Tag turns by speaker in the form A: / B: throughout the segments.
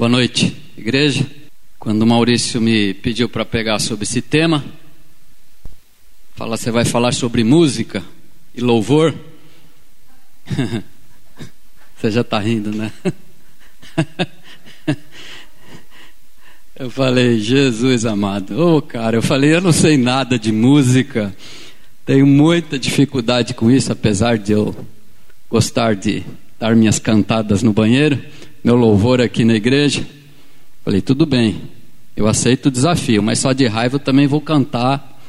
A: Boa noite, igreja. Quando o Maurício me pediu para pegar sobre esse tema, fala, você vai falar sobre música e louvor? você já está rindo, né? Eu falei, Jesus amado, ô oh, cara, eu falei, eu não sei nada de música, tenho muita dificuldade com isso, apesar de eu gostar de dar minhas cantadas no banheiro, meu louvor aqui na igreja. Falei, tudo bem, eu aceito o desafio, mas só de raiva eu também vou cantar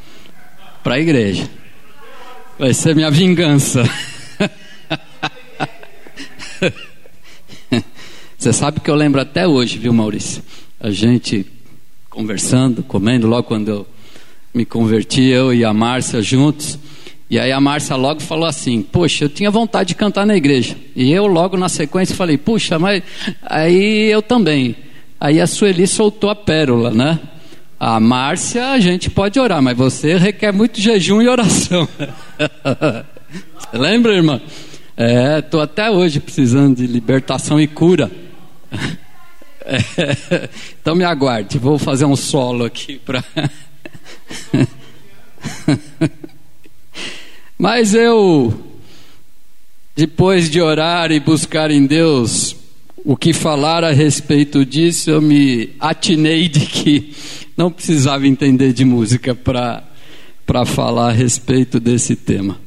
A: para a igreja. Vai ser minha vingança. Você sabe que eu lembro até hoje, viu, Maurício? A gente conversando, comendo, logo quando eu me converti, eu e a Márcia juntos. E aí a Márcia logo falou assim: Poxa, eu tinha vontade de cantar na igreja. E eu logo na sequência falei: Puxa, mas aí eu também. Aí a Sueli soltou a pérola, né? A Márcia, a gente pode orar, mas você requer muito jejum e oração. Lembra, irmã? É, estou até hoje precisando de libertação e cura. É, então me aguarde, vou fazer um solo aqui para. Mas eu, depois de orar e buscar em Deus o que falar a respeito disso, eu me atinei de que não precisava entender de música para falar a respeito desse tema.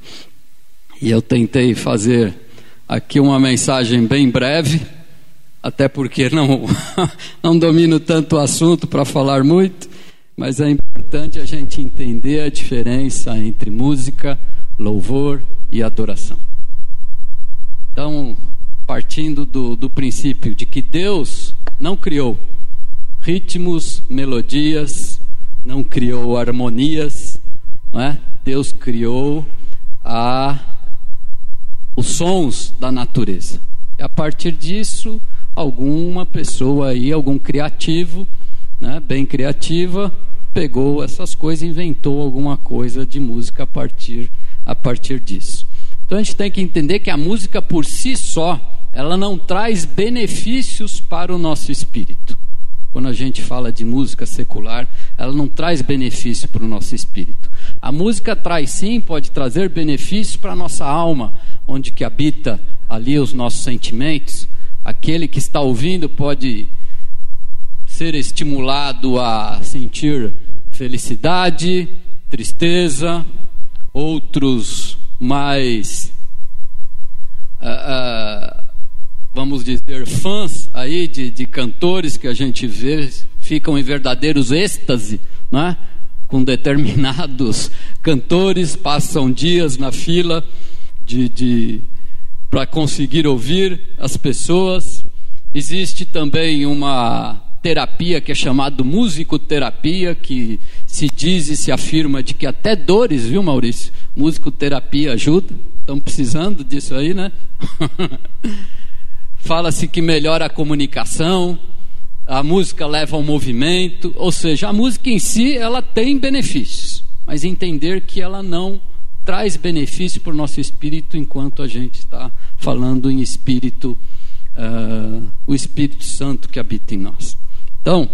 A: E eu tentei fazer aqui uma mensagem bem breve, até porque não, não domino tanto o assunto para falar muito, mas é importante a gente entender a diferença entre música, louvor e adoração. Então, partindo do, do princípio de que Deus não criou ritmos, melodias, não criou harmonias, não é? Deus criou a, os sons da natureza. E a partir disso, alguma pessoa aí, algum criativo, né, bem criativa, pegou essas coisas e inventou alguma coisa de música a partir, a partir disso. Então a gente tem que entender que a música por si só, ela não traz benefícios para o nosso espírito. Quando a gente fala de música secular, ela não traz benefício para o nosso espírito. A música traz sim, pode trazer benefícios para a nossa alma, onde que habita ali os nossos sentimentos. Aquele que está ouvindo pode ser estimulado a sentir felicidade, tristeza, outros mais, uh, uh, vamos dizer, fãs aí de, de cantores que a gente vê, ficam em verdadeiros êxtase, né? com determinados cantores, passam dias na fila de, de para conseguir ouvir as pessoas. Existe também uma terapia que é chamada musicoterapia, que se diz e se afirma de que até dores, viu, Maurício? Musicoterapia ajuda. Estão precisando disso aí, né? Fala-se que melhora a comunicação, a música leva ao movimento, ou seja, a música em si ela tem benefícios, mas entender que ela não traz benefício para o nosso espírito enquanto a gente está falando em espírito, uh, o Espírito Santo que habita em nós. Então,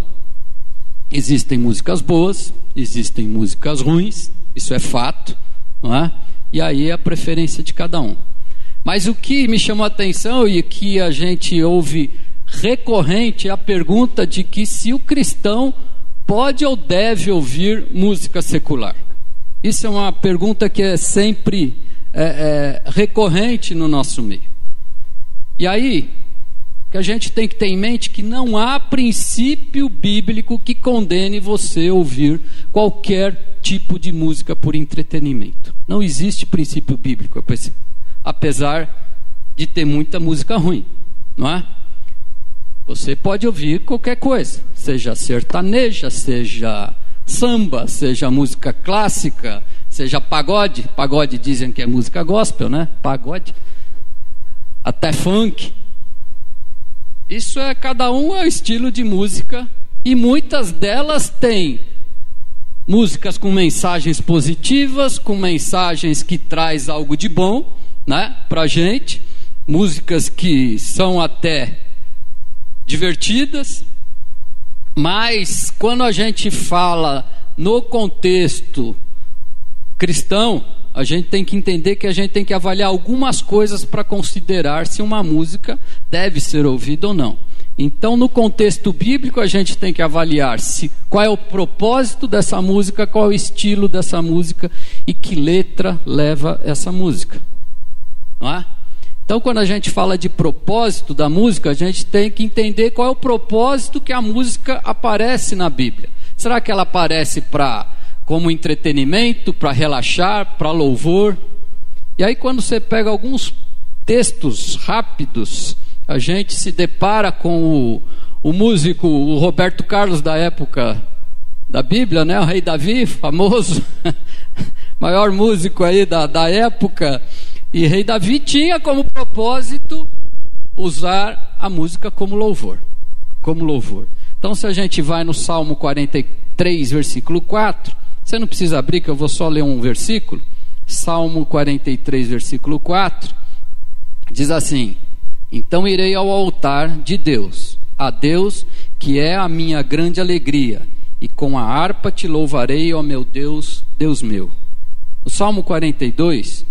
A: existem músicas boas, existem músicas ruins, isso é fato, não é? E aí é a preferência de cada um. Mas o que me chamou a atenção e que a gente ouve recorrente é a pergunta de que se o cristão pode ou deve ouvir música secular. Isso é uma pergunta que é sempre é, é, recorrente no nosso meio. E aí, que a gente tem que ter em mente que não há princípio bíblico que condene você ouvir qualquer tipo de música por entretenimento. Não existe princípio bíblico, apesar de ter muita música ruim, não é? Você pode ouvir qualquer coisa, seja sertaneja, seja samba, seja música clássica, seja pagode. Pagode dizem que é música gospel, né? Pagode. Até funk. Isso é cada um é o estilo de música e muitas delas têm músicas com mensagens positivas, com mensagens que traz algo de bom, né, pra gente, músicas que são até divertidas, mas quando a gente fala no contexto cristão, a gente tem que entender que a gente tem que avaliar algumas coisas para considerar se uma música deve ser ouvida ou não. Então, no contexto bíblico, a gente tem que avaliar se qual é o propósito dessa música, qual é o estilo dessa música e que letra leva essa música. Não é? Então, quando a gente fala de propósito da música, a gente tem que entender qual é o propósito que a música aparece na Bíblia. Será que ela aparece para como entretenimento, para relaxar, para louvor? E aí, quando você pega alguns textos rápidos, a gente se depara com o, o músico, o Roberto Carlos da época da Bíblia, né? O rei Davi, famoso, maior músico aí da, da época. E rei Davi tinha como propósito usar a música como louvor. Como louvor. Então, se a gente vai no Salmo 43, versículo 4, você não precisa abrir, que eu vou só ler um versículo. Salmo 43, versículo 4, diz assim: então irei ao altar de Deus, a Deus que é a minha grande alegria, e com a harpa te louvarei, ó meu Deus, Deus meu. O Salmo 42,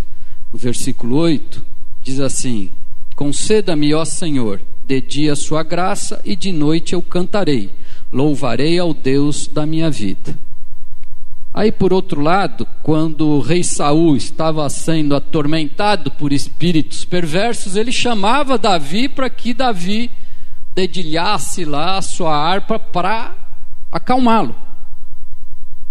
A: no versículo 8, diz assim: Conceda-me, ó Senhor, de dia sua graça, e de noite eu cantarei, louvarei ao Deus da minha vida. Aí, por outro lado, quando o rei Saul estava sendo atormentado por espíritos perversos, ele chamava Davi para que Davi dedilhasse lá a sua harpa para acalmá-lo.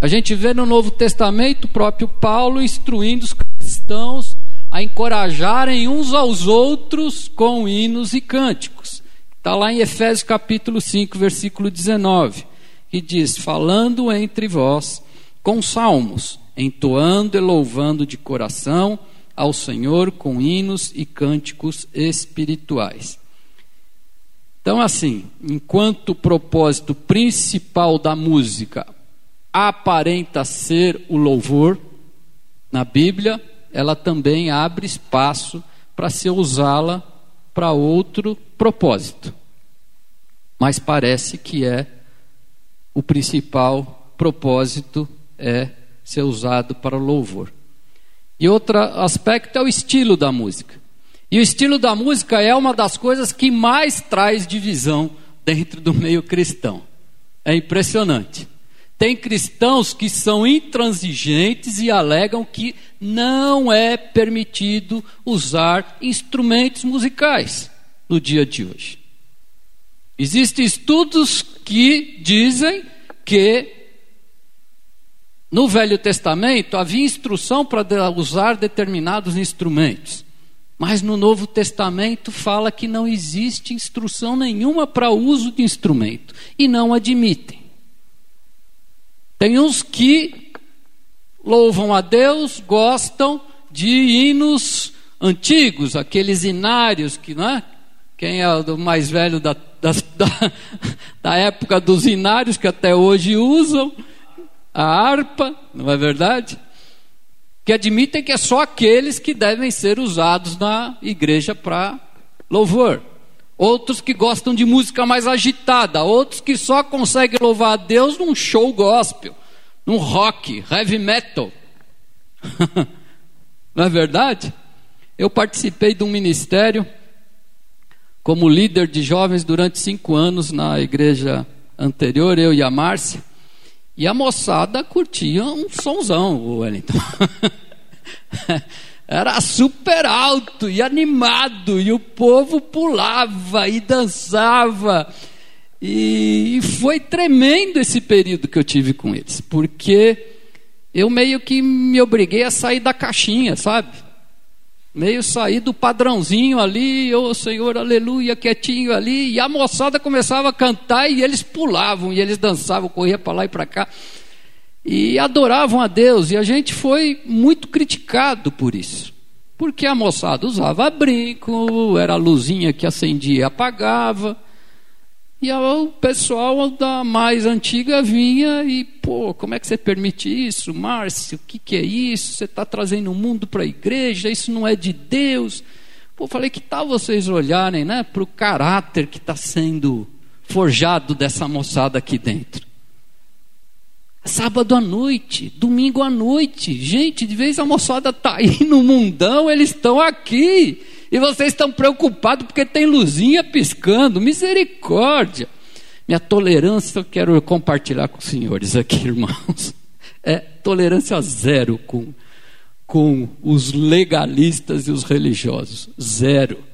A: A gente vê no Novo Testamento o próprio Paulo instruindo os cristãos a encorajarem uns aos outros com hinos e cânticos. Está lá em Efésios capítulo 5, versículo 19, que diz: Falando entre vós com salmos, entoando e louvando de coração ao Senhor com hinos e cânticos espirituais. Então, assim, enquanto o propósito principal da música aparenta ser o louvor, na Bíblia, ela também abre espaço para se usá-la para outro propósito. Mas parece que é o principal propósito é ser usado para louvor. E outro aspecto é o estilo da música. E o estilo da música é uma das coisas que mais traz divisão dentro do meio cristão. É impressionante. Tem cristãos que são intransigentes e alegam que não é permitido usar instrumentos musicais no dia de hoje. Existem estudos que dizem que no Velho Testamento havia instrução para usar determinados instrumentos. Mas no Novo Testamento fala que não existe instrução nenhuma para uso de instrumento e não admitem. Tem uns que louvam a Deus, gostam de hinos antigos, aqueles inários que, não é? Quem é o mais velho da, da, da, da época dos inários que até hoje usam? A harpa, não é verdade? Que admitem que é só aqueles que devem ser usados na igreja para louvor. Outros que gostam de música mais agitada, outros que só conseguem louvar a Deus num show gospel, num rock, heavy metal. não é verdade? Eu participei de um ministério como líder de jovens durante cinco anos na igreja anterior, eu e a Márcia. E a moçada curtia um sonzão, o Wellington. Era super alto e animado, e o povo pulava e dançava. E foi tremendo esse período que eu tive com eles, porque eu meio que me obriguei a sair da caixinha, sabe? Meio sair do padrãozinho ali, ô oh, Senhor, aleluia, quietinho ali, e a moçada começava a cantar e eles pulavam, e eles dançavam, corriam para lá e para cá, e adoravam a Deus, e a gente foi muito criticado por isso, porque a moçada usava brinco, era a luzinha que acendia e apagava, e o pessoal da mais antiga vinha e, pô, como é que você permite isso, Márcio? O que, que é isso? Você está trazendo o mundo para a igreja, isso não é de Deus. Pô, falei, que tal vocês olharem né, para o caráter que está sendo forjado dessa moçada aqui dentro. Sábado à noite, domingo à noite, gente, de vez a moçada está aí no mundão, eles estão aqui. E vocês estão preocupados porque tem luzinha piscando, misericórdia. Minha tolerância eu quero compartilhar com os senhores aqui, irmãos. É tolerância zero com, com os legalistas e os religiosos. Zero.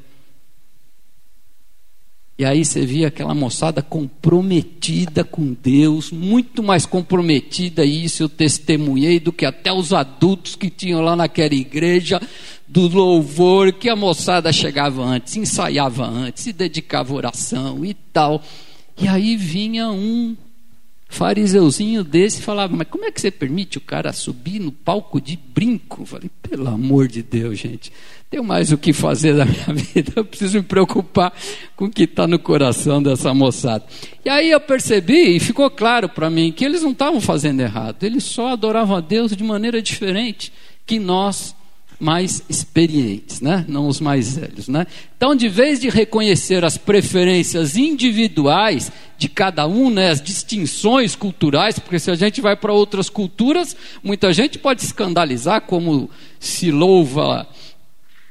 A: E aí você via aquela moçada comprometida com Deus, muito mais comprometida, e isso eu testemunhei, do que até os adultos que tinham lá naquela igreja, do louvor, que a moçada chegava antes, ensaiava antes, se dedicava à oração e tal. E aí vinha um fariseuzinho desse e falava: Mas como é que você permite o cara subir no palco de brinco? Eu falei: Pelo amor de Deus, gente, tenho mais o que fazer da minha vida, eu preciso me preocupar com o que está no coração dessa moçada. E aí eu percebi e ficou claro para mim que eles não estavam fazendo errado, eles só adoravam a Deus de maneira diferente que nós mais experientes, né? não os mais velhos. Né? Então, de vez de reconhecer as preferências individuais de cada um, né? as distinções culturais, porque se a gente vai para outras culturas, muita gente pode escandalizar como se louva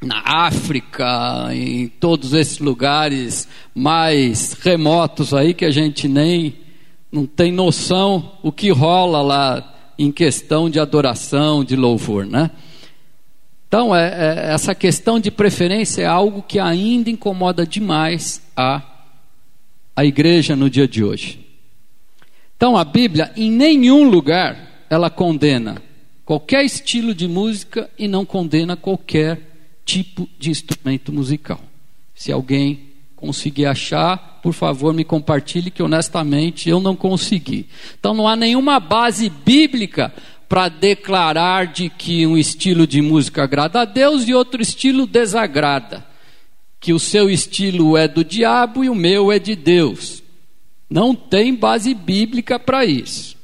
A: na África, em todos esses lugares mais remotos aí que a gente nem não tem noção o que rola lá em questão de adoração, de louvor, né? Então, é, é, essa questão de preferência é algo que ainda incomoda demais a, a igreja no dia de hoje. Então, a Bíblia, em nenhum lugar, ela condena qualquer estilo de música e não condena qualquer tipo de instrumento musical. Se alguém conseguir achar, por favor, me compartilhe que honestamente eu não consegui. Então não há nenhuma base bíblica para declarar de que um estilo de música agrada a Deus e outro estilo desagrada. Que o seu estilo é do diabo e o meu é de Deus. Não tem base bíblica para isso.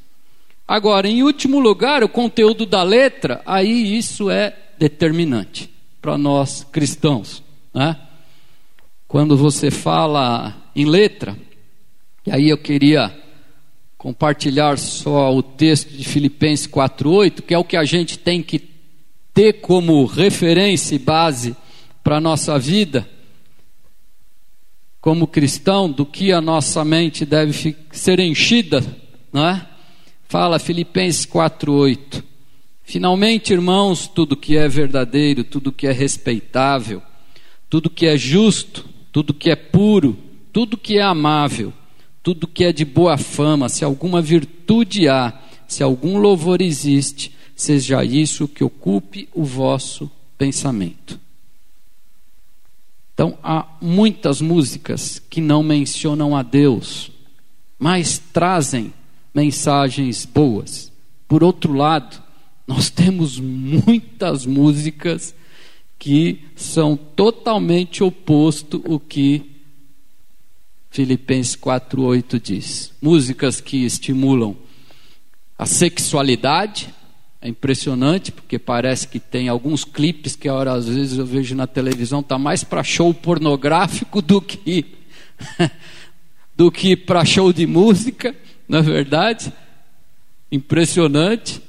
A: Agora, em último lugar, o conteúdo da letra, aí isso é determinante para nós cristãos. Né? Quando você fala em letra, e aí eu queria compartilhar só o texto de Filipenses 4:8, que é o que a gente tem que ter como referência e base para a nossa vida como cristão, do que a nossa mente deve ser enchida, não é? Fala Filipenses 4:8. Finalmente, irmãos, tudo que é verdadeiro, tudo que é respeitável, tudo que é justo, tudo que é puro, tudo que é amável, tudo que é de boa fama, se alguma virtude há, se algum louvor existe, seja isso que ocupe o vosso pensamento. Então, há muitas músicas que não mencionam a Deus, mas trazem mensagens boas. Por outro lado, nós temos muitas músicas que são totalmente oposto o que Filipenses 4:8 diz. Músicas que estimulam a sexualidade, é impressionante porque parece que tem alguns clipes que hora às vezes eu vejo na televisão tá mais para show pornográfico do que do que para show de música, na é verdade. Impressionante.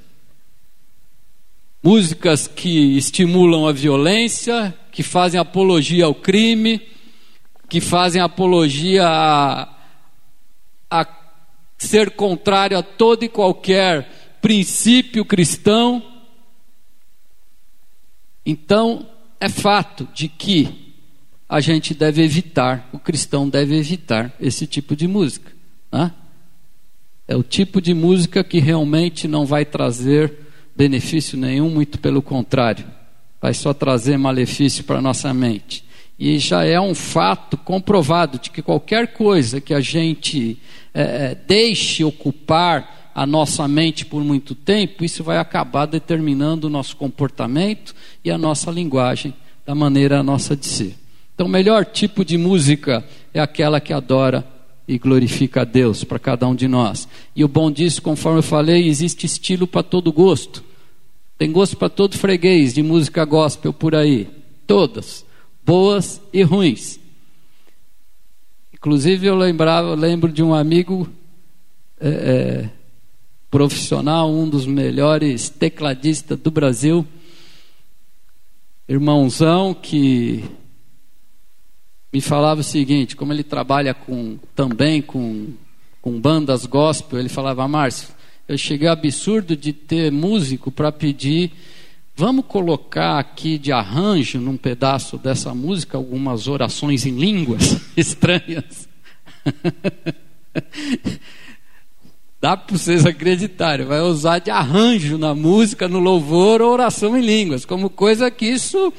A: Músicas que estimulam a violência, que fazem apologia ao crime, que fazem apologia a, a ser contrário a todo e qualquer princípio cristão. Então, é fato de que a gente deve evitar, o cristão deve evitar esse tipo de música. Né? É o tipo de música que realmente não vai trazer benefício nenhum, muito pelo contrário, vai só trazer malefício para a nossa mente. E já é um fato comprovado de que qualquer coisa que a gente é, é, deixe ocupar a nossa mente por muito tempo, isso vai acabar determinando o nosso comportamento e a nossa linguagem, da maneira nossa de ser. Então, o melhor tipo de música é aquela que adora e glorifica a Deus para cada um de nós. E o bom disso, conforme eu falei, existe estilo para todo gosto. Tem gosto para todo freguês de música gospel por aí. Todas boas e ruins. Inclusive eu lembrava, lembro de um amigo é, é, profissional, um dos melhores tecladistas do Brasil, irmãozão que me falava o seguinte, como ele trabalha com também com, com bandas gospel, ele falava, Márcio, eu cheguei ao absurdo de ter músico para pedir, vamos colocar aqui de arranjo num pedaço dessa música algumas orações em línguas estranhas. Dá para vocês acreditarem, vai usar de arranjo na música, no louvor ou oração em línguas, como coisa que isso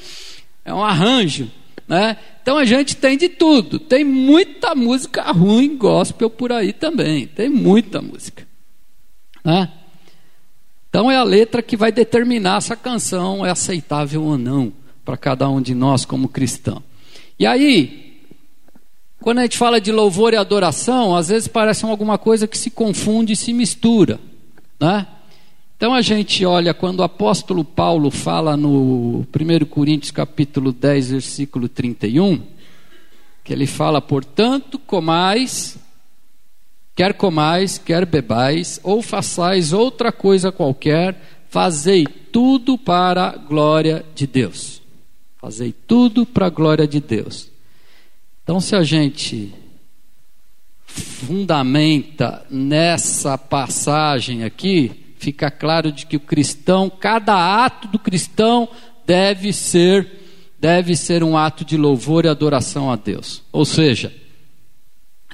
A: é um arranjo. Né? Então a gente tem de tudo, tem muita música ruim gospel por aí também, tem muita música. Né? Então é a letra que vai determinar se a canção é aceitável ou não para cada um de nós como cristão. E aí, quando a gente fala de louvor e adoração, às vezes parece alguma coisa que se confunde e se mistura, né? Então a gente olha quando o apóstolo Paulo fala no 1 Coríntios capítulo 10, versículo 31, que ele fala, portanto, comais, quer comais, quer bebais, ou façais outra coisa qualquer, fazei tudo para a glória de Deus. Fazei tudo para a glória de Deus. Então, se a gente fundamenta nessa passagem aqui, fica claro de que o cristão, cada ato do cristão deve ser deve ser um ato de louvor e adoração a Deus. Ou seja,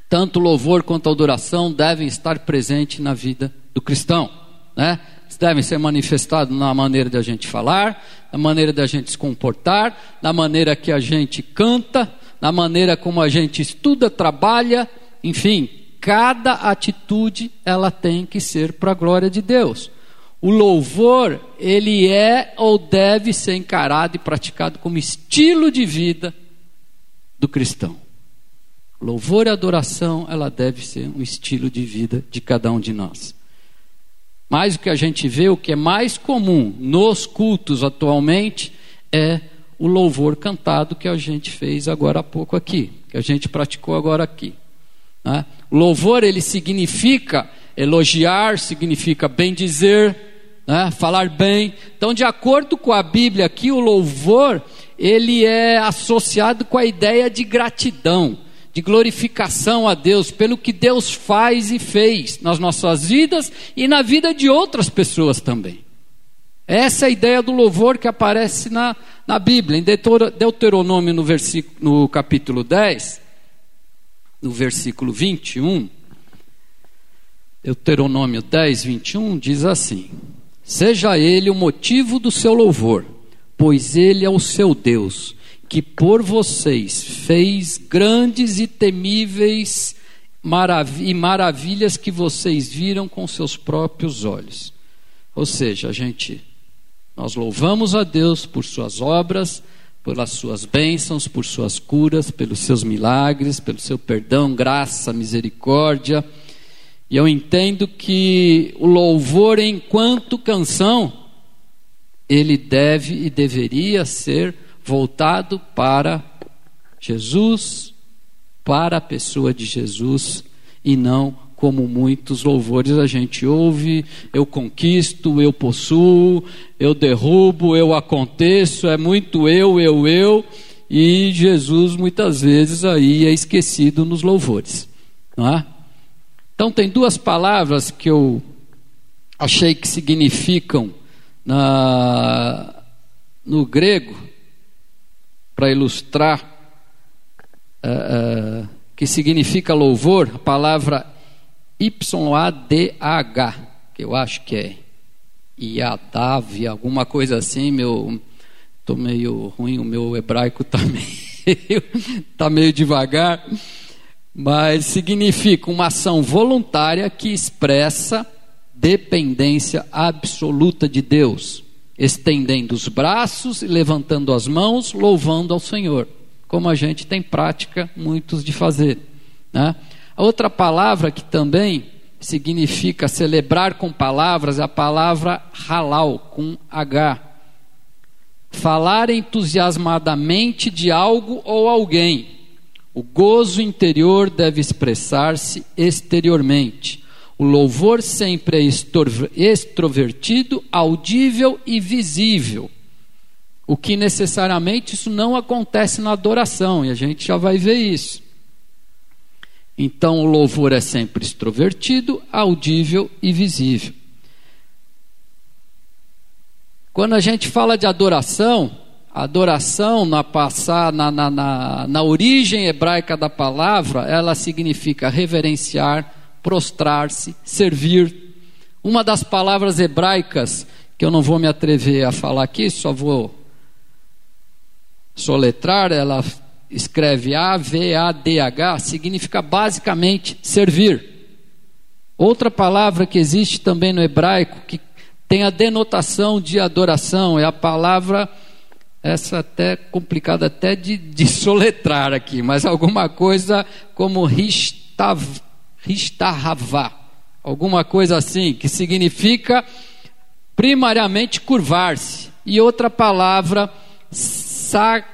A: tanto louvor quanto adoração devem estar presentes na vida do cristão, né? devem ser manifestados na maneira de a gente falar, na maneira de a gente se comportar, na maneira que a gente canta, na maneira como a gente estuda, trabalha, enfim, cada atitude ela tem que ser para a glória de Deus. O louvor, ele é ou deve ser encarado e praticado como estilo de vida do cristão. Louvor e adoração, ela deve ser um estilo de vida de cada um de nós. Mas o que a gente vê, o que é mais comum nos cultos atualmente, é o louvor cantado que a gente fez agora há pouco aqui, que a gente praticou agora aqui. Né? Louvor ele significa elogiar, significa bem dizer, né? falar bem. Então, de acordo com a Bíblia aqui, o louvor ele é associado com a ideia de gratidão, de glorificação a Deus pelo que Deus faz e fez nas nossas vidas e na vida de outras pessoas também. Essa é a ideia do louvor que aparece na, na Bíblia. Em Deuteronômio, no, versículo, no capítulo 10, no versículo 21, Deuteronômio 10, 21, diz assim: Seja ele o motivo do seu louvor, pois ele é o seu Deus, que por vocês fez grandes e temíveis marav e maravilhas que vocês viram com seus próprios olhos. Ou seja, a gente nós louvamos a Deus por suas obras, pelas suas bênçãos, por suas curas, pelos seus milagres, pelo seu perdão, graça, misericórdia. E eu entendo que o louvor, enquanto canção, ele deve e deveria ser voltado para Jesus, para a pessoa de Jesus e não como muitos louvores a gente ouve, eu conquisto, eu possuo, eu derrubo, eu aconteço, é muito eu, eu, eu, e Jesus muitas vezes aí é esquecido nos louvores, não é? Então tem duas palavras que eu achei que significam na, no grego para ilustrar uh, uh, que significa louvor, a palavra YADH, que eu acho que é Yadav, alguma coisa assim, meu tô meio ruim, o meu hebraico tá meio, tá meio devagar, mas significa uma ação voluntária que expressa dependência absoluta de Deus, estendendo os braços e levantando as mãos, louvando ao Senhor, como a gente tem prática muitos de fazer, né? A outra palavra que também significa celebrar com palavras é a palavra halal, com H. Falar entusiasmadamente de algo ou alguém, O gozo interior deve expressar-se exteriormente. O louvor sempre é extrovertido, audível e visível. O que necessariamente isso não acontece na adoração, e a gente já vai ver isso. Então o louvor é sempre extrovertido, audível e visível. Quando a gente fala de adoração, adoração na, passar, na, na, na, na origem hebraica da palavra, ela significa reverenciar, prostrar-se, servir. Uma das palavras hebraicas, que eu não vou me atrever a falar aqui, só vou soletrar, ela escreve A-V-A-D-H, significa basicamente servir. Outra palavra que existe também no hebraico, que tem a denotação de adoração, é a palavra, essa até complicada até de, de soletrar aqui, mas alguma coisa como ristav, ristahavá, alguma coisa assim, que significa primariamente curvar-se. E outra palavra, sag,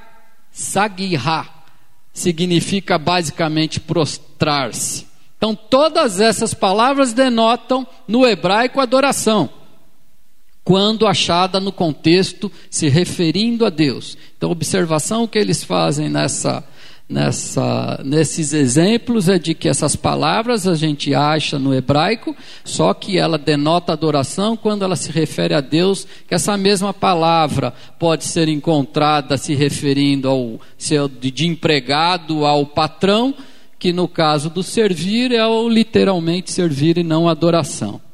A: sagirá, significa basicamente prostrar-se. Então, todas essas palavras denotam no hebraico adoração quando achada no contexto se referindo a Deus. Então, a observação que eles fazem nessa, nessa, nesses exemplos é de que essas palavras a gente acha no hebraico, só que ela denota adoração quando ela se refere a Deus, que essa mesma palavra pode ser encontrada se referindo ao seu de empregado ao patrão, que no caso do servir é o literalmente servir e não adoração.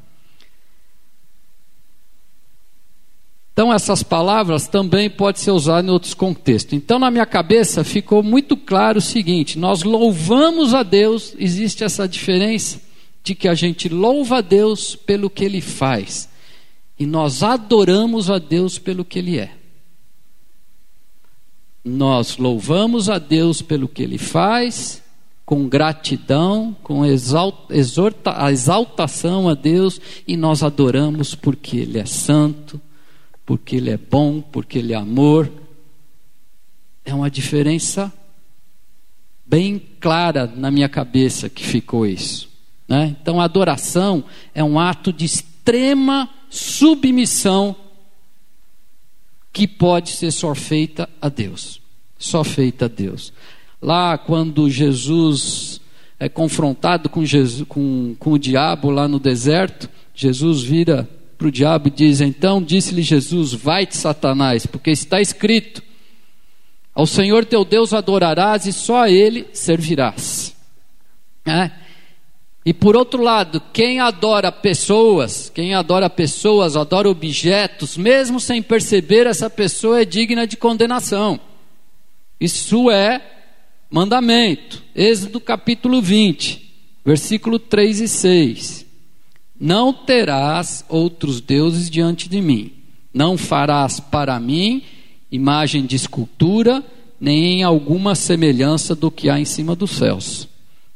A: Então, essas palavras também podem ser usadas em outros contextos. Então, na minha cabeça ficou muito claro o seguinte: nós louvamos a Deus, existe essa diferença de que a gente louva a Deus pelo que Ele faz, e nós adoramos a Deus pelo que Ele é. Nós louvamos a Deus pelo que Ele faz, com gratidão, com exalta, a exaltação a Deus, e nós adoramos porque Ele é santo porque Ele é bom, porque Ele é amor. É uma diferença bem clara na minha cabeça que ficou isso. Né? Então, a adoração é um ato de extrema submissão que pode ser só feita a Deus. Só feita a Deus. Lá, quando Jesus é confrontado com, Jesus, com, com o diabo lá no deserto, Jesus vira para o diabo e diz: Então disse-lhe Jesus: Vai-te, Satanás, porque está escrito: Ao Senhor teu Deus adorarás e só a Ele servirás. É. E por outro lado, quem adora pessoas, quem adora pessoas, adora objetos, mesmo sem perceber, essa pessoa é digna de condenação. Isso é mandamento. Êxodo capítulo 20, versículo 3 e 6. Não terás outros deuses diante de mim. Não farás para mim imagem de escultura, nem em alguma semelhança do que há em cima dos céus,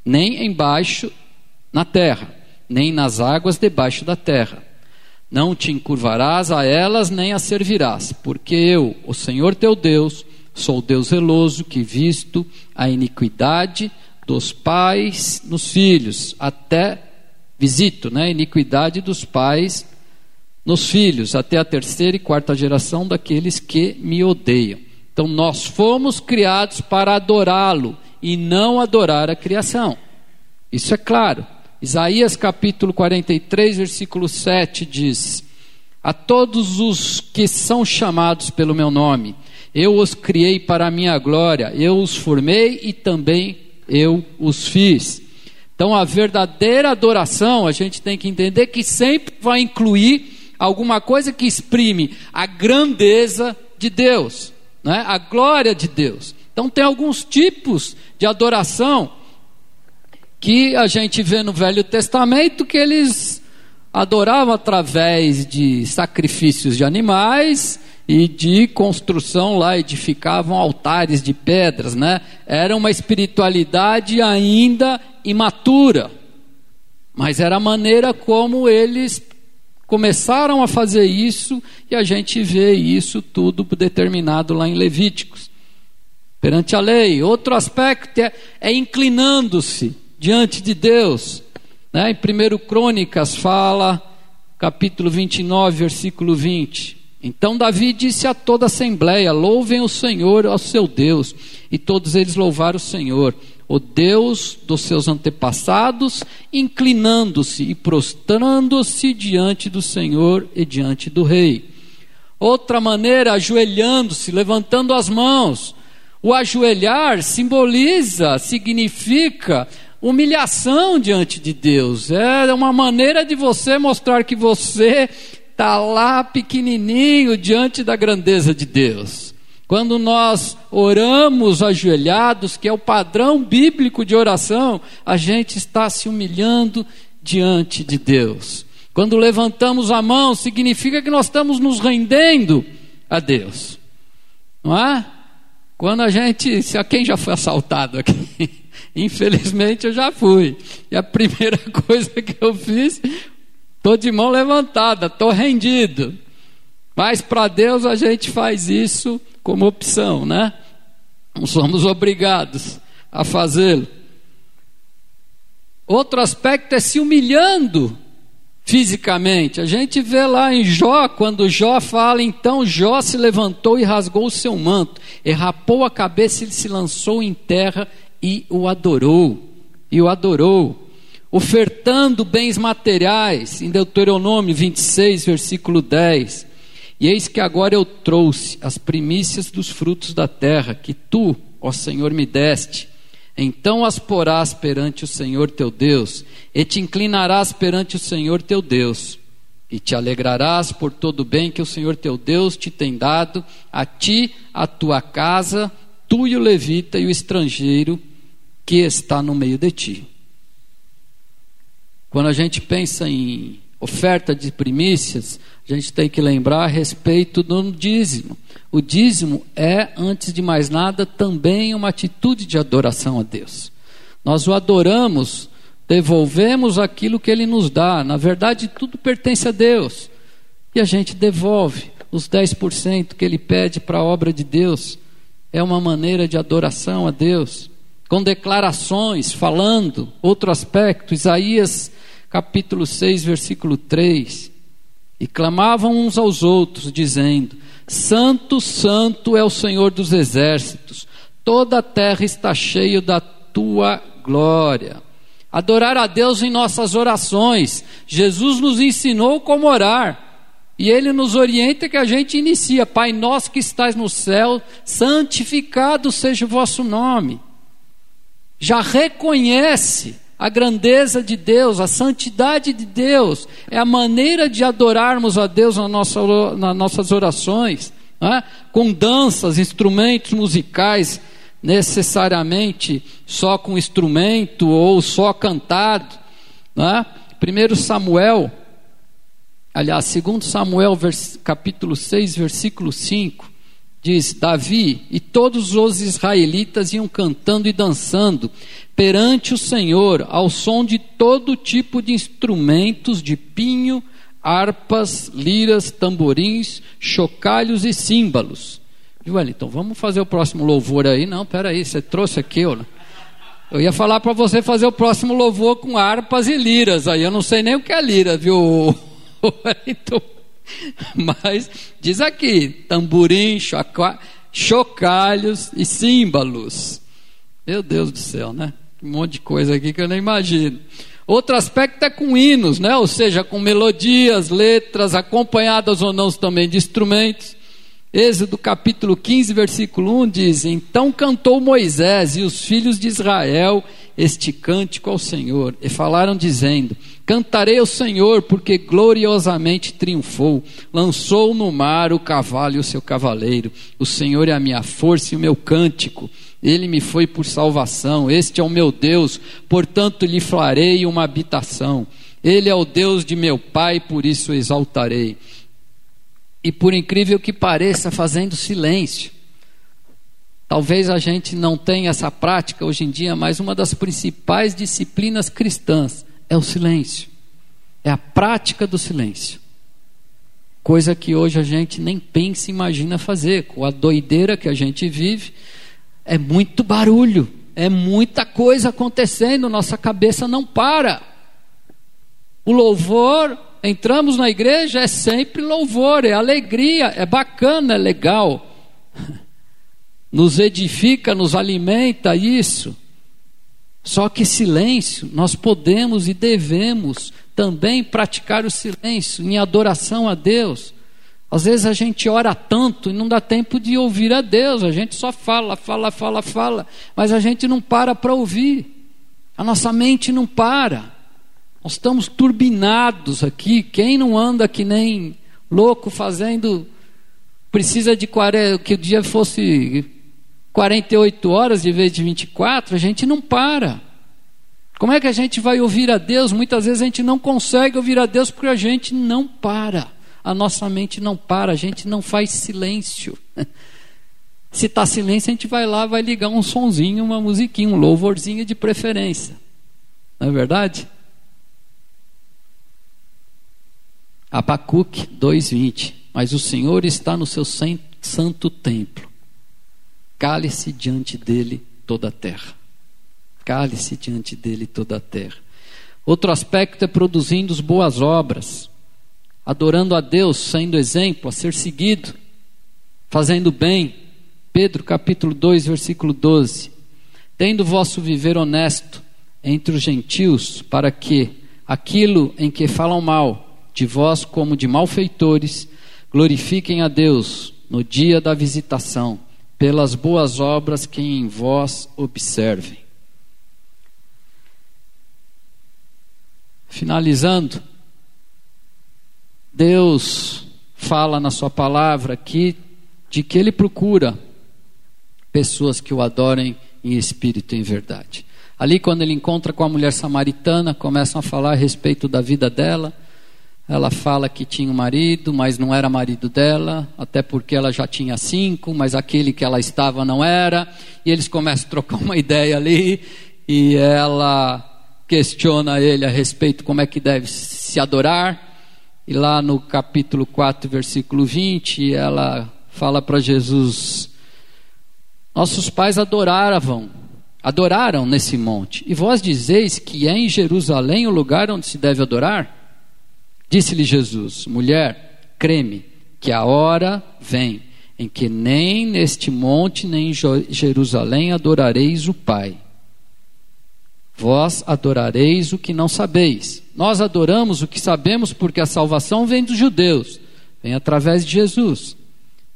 A: nem embaixo na terra, nem nas águas debaixo da terra. Não te encurvarás a elas, nem as servirás, porque eu, o Senhor teu Deus, sou Deus zeloso, que visto a iniquidade dos pais nos filhos, até visito, né, iniquidade dos pais nos filhos, até a terceira e quarta geração daqueles que me odeiam. Então nós fomos criados para adorá-lo e não adorar a criação. Isso é claro. Isaías capítulo 43, versículo 7 diz: A todos os que são chamados pelo meu nome, eu os criei para a minha glória, eu os formei e também eu os fiz. Então, a verdadeira adoração, a gente tem que entender que sempre vai incluir alguma coisa que exprime a grandeza de Deus, né? a glória de Deus. Então, tem alguns tipos de adoração que a gente vê no Velho Testamento que eles adoravam através de sacrifícios de animais e de construção lá, edificavam altares de pedras, né? Era uma espiritualidade ainda imatura, mas era a maneira como eles começaram a fazer isso e a gente vê isso tudo determinado lá em Levíticos. perante a lei. Outro aspecto é, é inclinando-se diante de Deus. Né? Em 1 Crônicas fala, capítulo 29, versículo 20. Então Davi disse a toda a assembleia: Louvem o Senhor, ao seu Deus. E todos eles louvaram o Senhor, o Deus dos seus antepassados, inclinando-se e prostrando-se diante do Senhor e diante do rei. Outra maneira, ajoelhando-se, levantando as mãos. O ajoelhar simboliza, significa humilhação diante de Deus. É uma maneira de você mostrar que você está lá pequenininho diante da grandeza de Deus. Quando nós oramos ajoelhados, que é o padrão bíblico de oração, a gente está se humilhando diante de Deus. Quando levantamos a mão, significa que nós estamos nos rendendo a Deus. Não é? Quando a gente, se quem já foi assaltado aqui, Infelizmente eu já fui. E a primeira coisa que eu fiz, estou de mão levantada, estou rendido. Mas para Deus a gente faz isso como opção, né? Não somos obrigados a fazê-lo. Outro aspecto é se humilhando fisicamente. A gente vê lá em Jó, quando Jó fala, então Jó se levantou e rasgou o seu manto, e rapou a cabeça e se lançou em terra e o adorou, e o adorou, ofertando bens materiais, em Deuteronômio 26, versículo 10. E eis que agora eu trouxe as primícias dos frutos da terra, que tu, ó Senhor, me deste. Então as porás perante o Senhor teu Deus, e te inclinarás perante o Senhor teu Deus, e te alegrarás por todo o bem que o Senhor teu Deus te tem dado, a ti, a tua casa, tu e o levita e o estrangeiro que está no meio de ti. Quando a gente pensa em oferta de primícias, a gente tem que lembrar a respeito do dízimo. O dízimo é, antes de mais nada, também uma atitude de adoração a Deus. Nós o adoramos, devolvemos aquilo que ele nos dá. Na verdade, tudo pertence a Deus. E a gente devolve os 10% que ele pede para a obra de Deus. É uma maneira de adoração a Deus com declarações, falando. Outro aspecto, Isaías capítulo 6, versículo 3. E clamavam uns aos outros, dizendo: Santo, Santo é o Senhor dos exércitos, toda a terra está cheia da tua glória. Adorar a Deus em nossas orações. Jesus nos ensinou como orar. E ele nos orienta que a gente inicia: Pai nosso que estás no céu, santificado seja o vosso nome já reconhece a grandeza de Deus, a santidade de Deus, é a maneira de adorarmos a Deus na nossa, nas nossas orações, é? com danças, instrumentos musicais, necessariamente só com instrumento ou só cantado. É? Primeiro Samuel, aliás, segundo Samuel, capítulo 6, versículo 5, diz: Davi e todos os israelitas iam cantando e dançando perante o Senhor ao som de todo tipo de instrumentos de pinho, harpas, liras, tamborins, chocalhos e símbolos. Viu, Então vamos fazer o próximo louvor aí? Não, peraí, você trouxe aqui, ó. Eu ia falar para você fazer o próximo louvor com harpas e liras. Aí eu não sei nem o que é lira, viu, Wellington? Mas diz aqui: tamborim, chocalhos e símbolos. Meu Deus do céu, né? Um monte de coisa aqui que eu nem imagino. Outro aspecto é com hinos, né? ou seja, com melodias, letras, acompanhadas ou não também de instrumentos. Êxodo capítulo 15, versículo 1 diz: Então cantou Moisés e os filhos de Israel este cântico ao Senhor, e falaram dizendo: Cantarei ao Senhor, porque gloriosamente triunfou, lançou no mar o cavalo e o seu cavaleiro. O Senhor é a minha força e o meu cântico. Ele me foi por salvação. Este é o meu Deus, portanto lhe farei uma habitação. Ele é o Deus de meu pai, por isso o exaltarei e por incrível que pareça, fazendo silêncio. Talvez a gente não tenha essa prática hoje em dia, mas uma das principais disciplinas cristãs é o silêncio. É a prática do silêncio. Coisa que hoje a gente nem pensa imagina fazer. Com a doideira que a gente vive, É muito barulho, é muita coisa acontecendo, nossa cabeça não para. O louvor, entramos na igreja, é sempre louvor, é alegria, é bacana, é legal. Nos edifica, nos alimenta isso. Só que silêncio, nós podemos e devemos também praticar o silêncio em adoração a Deus. Às vezes a gente ora tanto e não dá tempo de ouvir a Deus, a gente só fala, fala, fala, fala, mas a gente não para para ouvir, a nossa mente não para. Nós estamos turbinados aqui. Quem não anda que nem louco fazendo. Precisa de 40, que o dia fosse 48 horas em vez de 24, a gente não para. Como é que a gente vai ouvir a Deus? Muitas vezes a gente não consegue ouvir a Deus porque a gente não para. A nossa mente não para, a gente não faz silêncio. Se está silêncio, a gente vai lá, vai ligar um sonzinho, uma musiquinha, um louvorzinho de preferência. Não é verdade? Abacuque 2:20. Mas o Senhor está no seu santo templo. Cale-se diante dele toda a terra. Cale-se diante dele toda a terra. Outro aspecto é produzindo boas obras, adorando a Deus, sendo exemplo a ser seguido, fazendo bem. Pedro capítulo 2, versículo 12. Tendo vosso viver honesto entre os gentios, para que aquilo em que falam mal de vós como de malfeitores, glorifiquem a Deus no dia da visitação, pelas boas obras que em vós observem. Finalizando, Deus fala na Sua palavra aqui de que Ele procura pessoas que o adorem em espírito e em verdade. Ali, quando ele encontra com a mulher samaritana, começam a falar a respeito da vida dela ela fala que tinha um marido, mas não era marido dela, até porque ela já tinha cinco, mas aquele que ela estava não era. E eles começam a trocar uma ideia ali, e ela questiona ele a respeito como é que deve se adorar. E lá no capítulo 4, versículo 20, ela fala para Jesus: Nossos pais adoravam, adoraram nesse monte, e vós dizeis que é em Jerusalém o lugar onde se deve adorar? Disse-lhe Jesus: Mulher, creme, que a hora vem em que nem neste monte nem em Jerusalém adorareis o Pai. Vós adorareis o que não sabeis. Nós adoramos o que sabemos porque a salvação vem dos judeus, vem através de Jesus.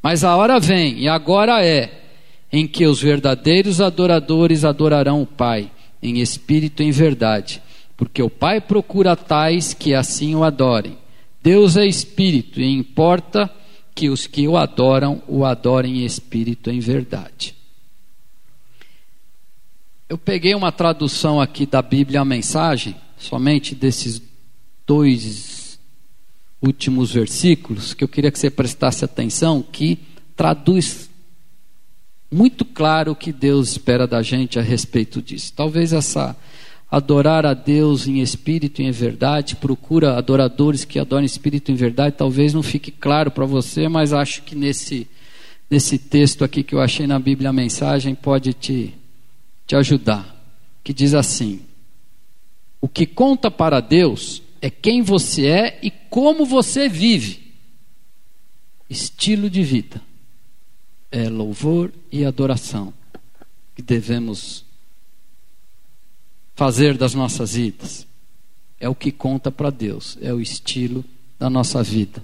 A: Mas a hora vem, e agora é, em que os verdadeiros adoradores adorarão o Pai, em espírito e em verdade porque o Pai procura tais que assim o adorem. Deus é espírito e importa que os que o adoram o adorem em espírito em verdade. Eu peguei uma tradução aqui da Bíblia a mensagem, somente desses dois últimos versículos, que eu queria que você prestasse atenção, que traduz muito claro o que Deus espera da gente a respeito disso. Talvez essa adorar a Deus em espírito e em verdade, procura adoradores que adoram em espírito e em verdade. Talvez não fique claro para você, mas acho que nesse, nesse texto aqui que eu achei na Bíblia a mensagem pode te, te ajudar. Que diz assim: O que conta para Deus é quem você é e como você vive. Estilo de vida é louvor e adoração que devemos fazer das nossas vidas. É o que conta para Deus, é o estilo da nossa vida.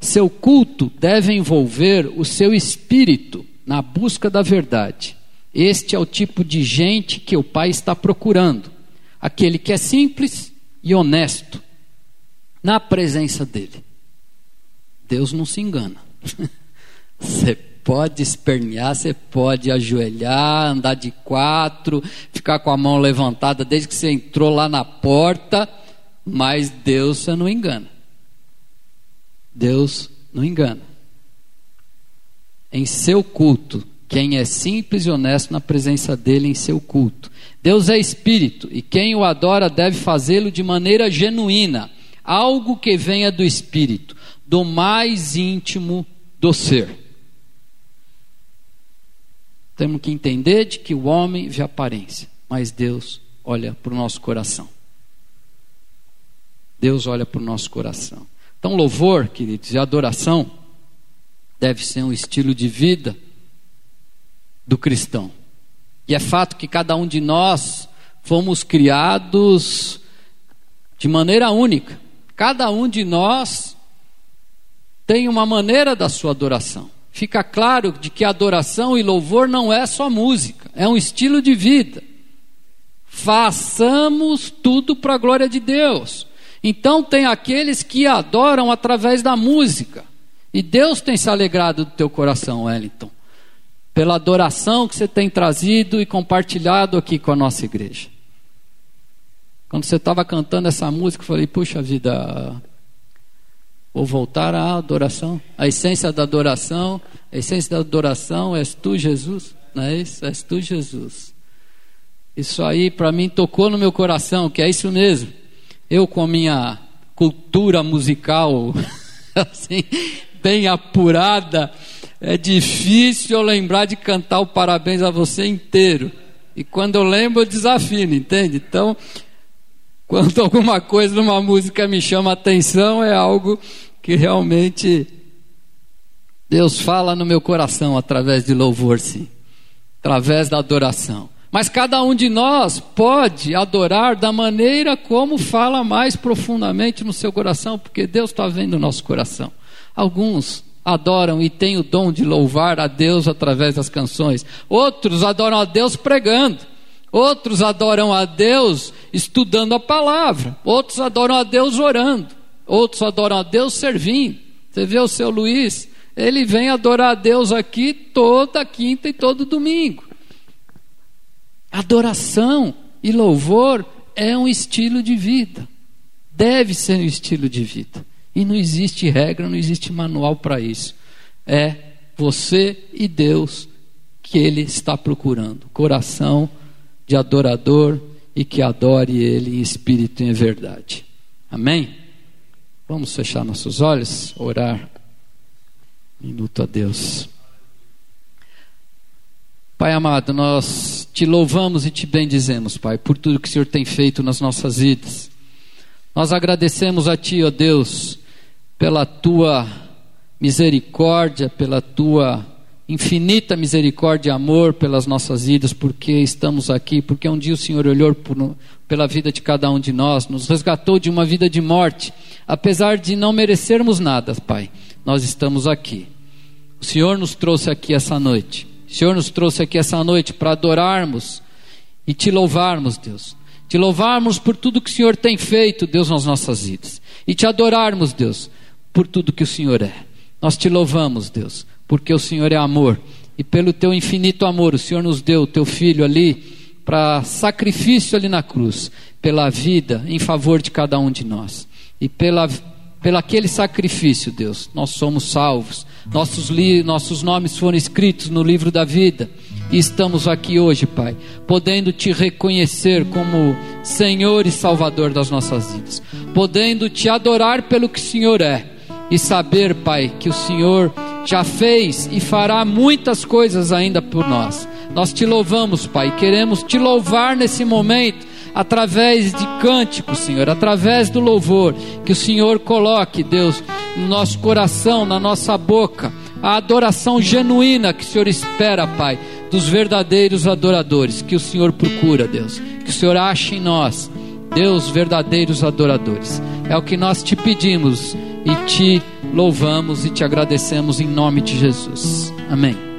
A: Seu culto deve envolver o seu espírito na busca da verdade. Este é o tipo de gente que o Pai está procurando. Aquele que é simples e honesto na presença dele. Deus não se engana. Você pode espernear, você pode ajoelhar, andar de quatro, ficar com a mão levantada desde que você entrou lá na porta, mas Deus você não engana. Deus não engana. Em seu culto, quem é simples e honesto na presença dele em seu culto. Deus é espírito e quem o adora deve fazê-lo de maneira genuína, algo que venha do espírito, do mais íntimo do ser. Temos que entender de que o homem vê aparência, mas Deus olha para o nosso coração. Deus olha para o nosso coração. Então, louvor, queridos, e adoração deve ser um estilo de vida do cristão. E é fato que cada um de nós fomos criados de maneira única. Cada um de nós tem uma maneira da sua adoração. Fica claro de que adoração e louvor não é só música, é um estilo de vida. Façamos tudo para a glória de Deus. Então tem aqueles que adoram através da música. E Deus tem se alegrado do teu coração, Wellington, pela adoração que você tem trazido e compartilhado aqui com a nossa igreja. Quando você estava cantando essa música, eu falei: puxa vida, vou voltar à adoração. A essência da adoração, a essência da adoração és tu, Jesus. Não é isso? És tu, Jesus. Isso aí para mim tocou no meu coração, que é isso mesmo. Eu com a minha cultura musical assim, bem apurada, é difícil eu lembrar de cantar o parabéns a você inteiro. E quando eu lembro, eu desafino, entende? Então, quando alguma coisa numa música me chama atenção, é algo que realmente Deus fala no meu coração através de louvor, sim, através da adoração. Mas cada um de nós pode adorar da maneira como fala mais profundamente no seu coração, porque Deus está vendo o nosso coração. Alguns adoram e têm o dom de louvar a Deus através das canções, outros adoram a Deus pregando. Outros adoram a Deus estudando a palavra. Outros adoram a Deus orando. Outros adoram a Deus servindo. Você vê o seu Luiz? Ele vem adorar a Deus aqui toda quinta e todo domingo. Adoração e louvor é um estilo de vida. Deve ser um estilo de vida. E não existe regra, não existe manual para isso. É você e Deus que Ele está procurando. Coração de adorador e que adore Ele em espírito e em verdade. Amém? Vamos fechar nossos olhos, orar. Minuto a Deus. Pai amado, nós te louvamos e te bendizemos, Pai, por tudo que o Senhor tem feito nas nossas vidas. Nós agradecemos a Ti, ó Deus, pela Tua misericórdia, pela Tua infinita misericórdia e amor pelas nossas vidas, porque estamos aqui, porque um dia o Senhor olhou por, pela vida de cada um de nós, nos resgatou de uma vida de morte, apesar de não merecermos nada, Pai, nós estamos aqui. O Senhor nos trouxe aqui essa noite, o Senhor nos trouxe aqui essa noite para adorarmos e te louvarmos, Deus. Te louvarmos por tudo que o Senhor tem feito, Deus, nas nossas vidas. E te adorarmos, Deus, por tudo que o Senhor é. Nós te louvamos, Deus porque o Senhor é amor. E pelo teu infinito amor, o Senhor nos deu o teu filho ali para sacrifício ali na cruz, pela vida em favor de cada um de nós. E pela pelo aquele sacrifício, Deus, nós somos salvos. Nossos, li, nossos nomes foram escritos no livro da vida. E estamos aqui hoje, Pai, podendo te reconhecer como Senhor e Salvador das nossas vidas, podendo te adorar pelo que o Senhor é e saber, Pai, que o Senhor já fez e fará muitas coisas ainda por nós. Nós te louvamos, Pai, queremos te louvar nesse momento através de cânticos, Senhor, através do louvor que o Senhor coloque, Deus, no nosso coração, na nossa boca, a adoração genuína que o Senhor espera, Pai, dos verdadeiros adoradores que o Senhor procura, Deus, que o Senhor ache em nós, Deus, verdadeiros adoradores. É o que nós te pedimos e te louvamos e te agradecemos em nome de Jesus. Amém.